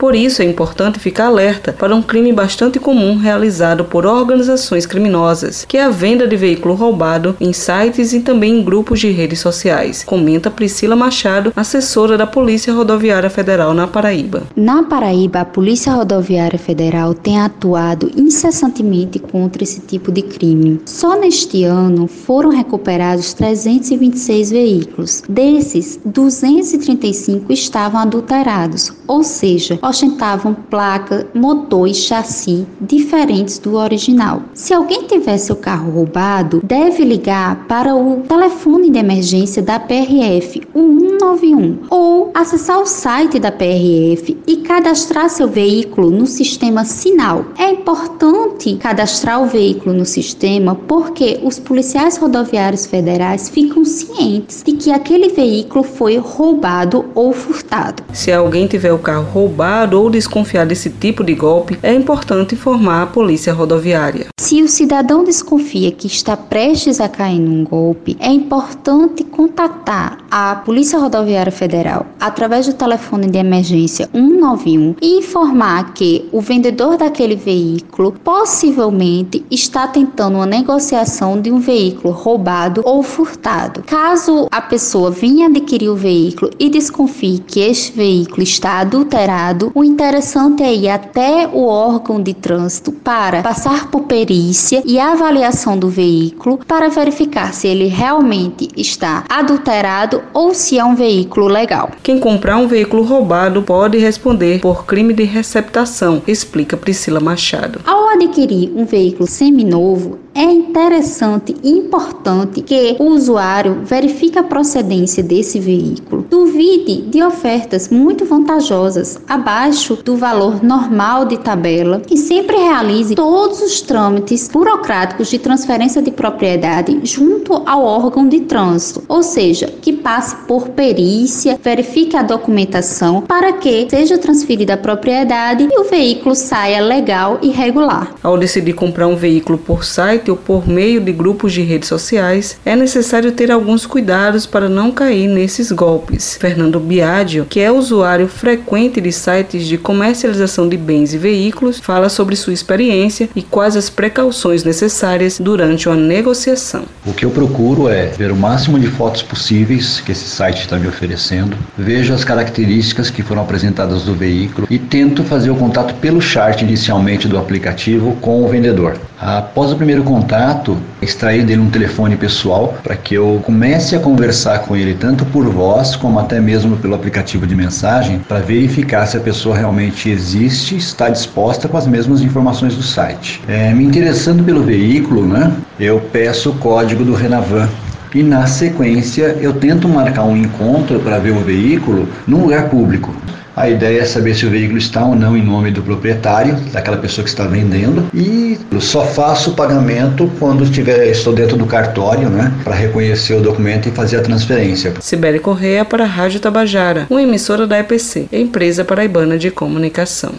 Por isso é importante ficar alerta para um crime bastante comum realizado por organizações criminosas, que é a venda de veículo roubado em sites e também em grupos de redes sociais, comenta Priscila Machado, assessora da Polícia Rodoviária Federal na Paraíba. Na Paraíba, a Polícia Rodoviária Federal tem atuado incessantemente contra esse tipo de crime. Só neste ano foram recuperados 326 veículos. Desses, 235 estavam adulterados, ou seja, ostentavam placa, motor e chassi diferentes do original. Se alguém tiver seu carro roubado, deve ligar para o telefone de emergência da PRF, o 191, ou acessar o site da PRF e cadastrar seu veículo no sistema Sinal. É importante cadastrar o veículo no sistema porque os policiais rodoviários federais ficam cientes de que aquele veículo foi roubado ou furtado. Se alguém tiver o carro roubado, ou desconfiar desse tipo de golpe, é importante informar a polícia rodoviária. Se o cidadão desconfia que está prestes a cair num golpe, é importante contatar a Polícia Rodoviária Federal através do telefone de emergência 191 e informar que o vendedor daquele veículo possivelmente está tentando uma negociação de um veículo roubado ou furtado. Caso a pessoa venha adquirir o veículo e desconfie que este veículo está adulterado, o interessante é ir até o órgão de trânsito para passar por perícia e avaliação do veículo para verificar se ele realmente está adulterado ou se é um veículo legal. Quem comprar um veículo roubado pode responder por crime de receptação, explica Priscila Machado. Ao adquirir um veículo seminovo, é interessante e importante que o usuário verifique a procedência desse veículo. Duvide de ofertas muito vantajosas abaixo do valor normal de tabela e sempre realize todos os trâmites burocráticos de transferência de propriedade junto ao órgão de trânsito, ou seja, que passe por perícia, verifique a documentação para que seja transferida a propriedade e o veículo saia legal e regular. Ao decidir comprar um veículo por site, ou por meio de grupos de redes sociais, é necessário ter alguns cuidados para não cair nesses golpes. Fernando Biadio, que é usuário frequente de sites de comercialização de bens e veículos, fala sobre sua experiência e quais as precauções necessárias durante uma negociação. O que eu procuro é ver o máximo de fotos possíveis que esse site está me oferecendo, vejo as características que foram apresentadas do veículo e tento fazer o contato pelo chat inicialmente do aplicativo com o vendedor. Após o primeiro contato, extrair dele um telefone pessoal para que eu comece a conversar com ele tanto por voz como até mesmo pelo aplicativo de mensagem para verificar se a pessoa realmente existe, está disposta com as mesmas informações do site. É, me interessando pelo veículo, né, eu peço o código do Renavan e na sequência eu tento marcar um encontro para ver o veículo num lugar público. A ideia é saber se o veículo está ou não em nome do proprietário, daquela pessoa que está vendendo, e só faço o pagamento quando estiver, estou dentro do cartório, né, para reconhecer o documento e fazer a transferência. Sibeli Correia para a Rádio Tabajara, uma emissora da EPC, empresa paraibana de comunicação.